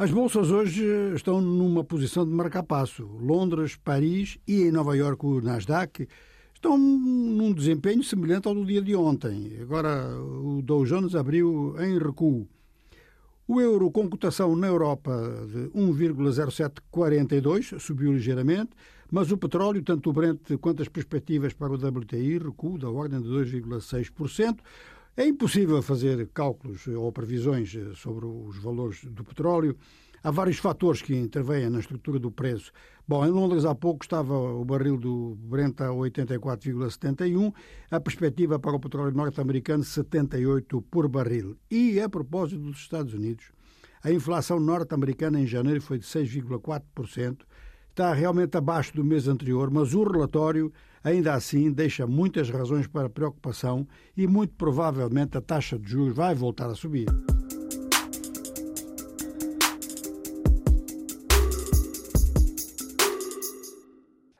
As bolsas hoje estão numa posição de marca-passo. Londres, Paris e em Nova Iorque o Nasdaq estão num desempenho semelhante ao do dia de ontem. Agora o Dow Jones abriu em recuo. O euro com cotação na Europa de 1,0742 subiu ligeiramente, mas o petróleo, tanto o Brent quanto as perspectivas para o WTI, recuo da ordem de 2,6%. É impossível fazer cálculos ou previsões sobre os valores do petróleo. Há vários fatores que intervêm na estrutura do preço. Bom, em Londres há pouco estava o barril do Brent a 84,71, a perspectiva para o petróleo norte-americano 78 por barril. E a propósito dos Estados Unidos, a inflação norte-americana em janeiro foi de 6,4%, está realmente abaixo do mês anterior, mas o relatório ainda assim deixa muitas razões para preocupação e muito provavelmente a taxa de juros vai voltar a subir.